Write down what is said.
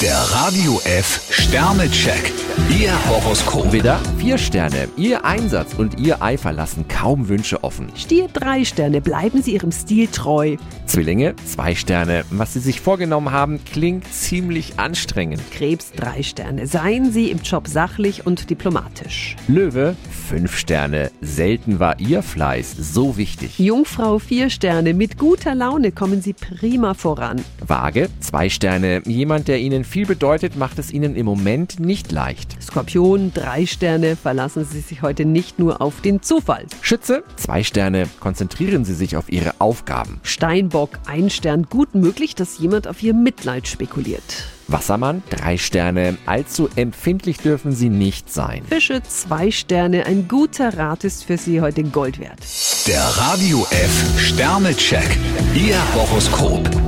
Der Radio F Sternecheck. Ihr Horoskop. Widder, vier Sterne. Ihr Einsatz und Ihr Eifer lassen kaum Wünsche offen. Stier drei Sterne, bleiben Sie Ihrem Stil treu. Zwillinge, zwei Sterne. Was Sie sich vorgenommen haben, klingt ziemlich anstrengend. Krebs drei Sterne, seien Sie im Job sachlich und diplomatisch. Löwe, fünf Sterne. Selten war Ihr Fleiß so wichtig. Jungfrau vier Sterne, mit guter Laune kommen Sie prima voran. Waage, zwei Sterne. Jemand, der Ihnen viel bedeutet, macht es Ihnen im Moment nicht leicht. Skorpion drei Sterne, verlassen Sie sich heute nicht nur auf den Zufall. Schütze, zwei Sterne. Konzentrieren Sie sich auf Ihre Aufgaben. Steinbock ein Stern, gut möglich, dass jemand auf Ihr Mitleid spekuliert. Wassermann, drei Sterne. Allzu empfindlich dürfen Sie nicht sein. Fische zwei Sterne, ein guter Rat ist für Sie heute Gold wert. Der Radio F Sternecheck. Ihr Horoskop.